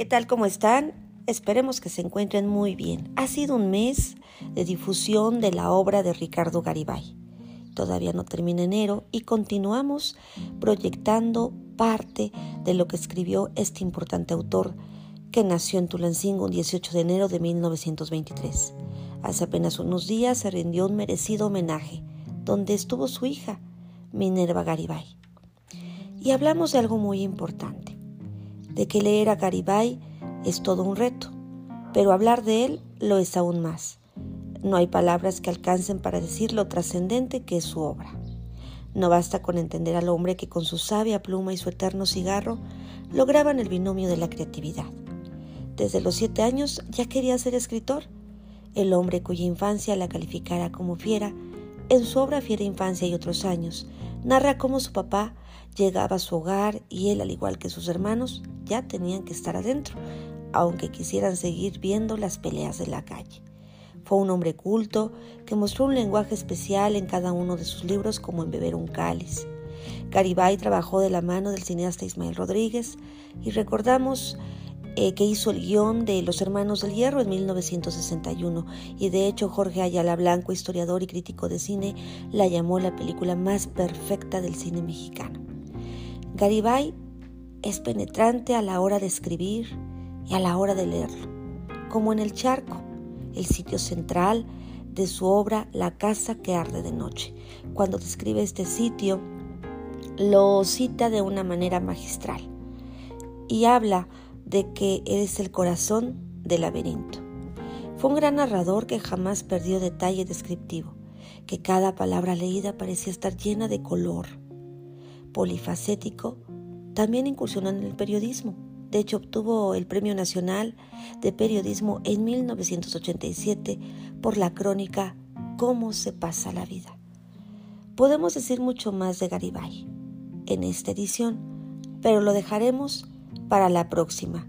¿Qué tal? ¿Cómo están? Esperemos que se encuentren muy bien. Ha sido un mes de difusión de la obra de Ricardo Garibay. Todavía no termina enero y continuamos proyectando parte de lo que escribió este importante autor que nació en Tulancingo un 18 de enero de 1923. Hace apenas unos días se rindió un merecido homenaje, donde estuvo su hija, Minerva Garibay. Y hablamos de algo muy importante, de que leer a Garibay es todo un reto, pero hablar de él lo es aún más. No hay palabras que alcancen para decir lo trascendente que es su obra. No basta con entender al hombre que con su sabia pluma y su eterno cigarro lograban el binomio de la creatividad. Desde los siete años ya quería ser escritor. El hombre cuya infancia la calificara como fiera, en su obra Fiera Infancia y otros años, narra cómo su papá llegaba a su hogar y él, al igual que sus hermanos, ya tenían que estar adentro, aunque quisieran seguir viendo las peleas de la calle. Fue un hombre culto que mostró un lenguaje especial en cada uno de sus libros como en Beber un cáliz. Garibay trabajó de la mano del cineasta Ismael Rodríguez y recordamos eh, que hizo el guion de Los Hermanos del Hierro en 1961 y de hecho Jorge Ayala Blanco, historiador y crítico de cine, la llamó la película más perfecta del cine mexicano. Garibay es penetrante a la hora de escribir y a la hora de leerlo, como en El Charco, el sitio central de su obra La casa que arde de noche. Cuando describe este sitio, lo cita de una manera magistral y habla de que es el corazón del laberinto. Fue un gran narrador que jamás perdió detalle descriptivo, que cada palabra leída parecía estar llena de color. Polifacético, también incursionó en el periodismo. De hecho, obtuvo el Premio Nacional de Periodismo en 1987 por la crónica Cómo se pasa la vida. Podemos decir mucho más de Garibay en esta edición, pero lo dejaremos para la próxima.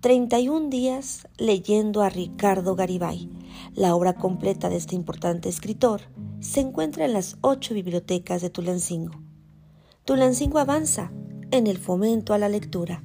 31 días leyendo a Ricardo Garibay. La obra completa de este importante escritor se encuentra en las ocho bibliotecas de Tulancingo. Tulancingo avanza en el fomento a la lectura.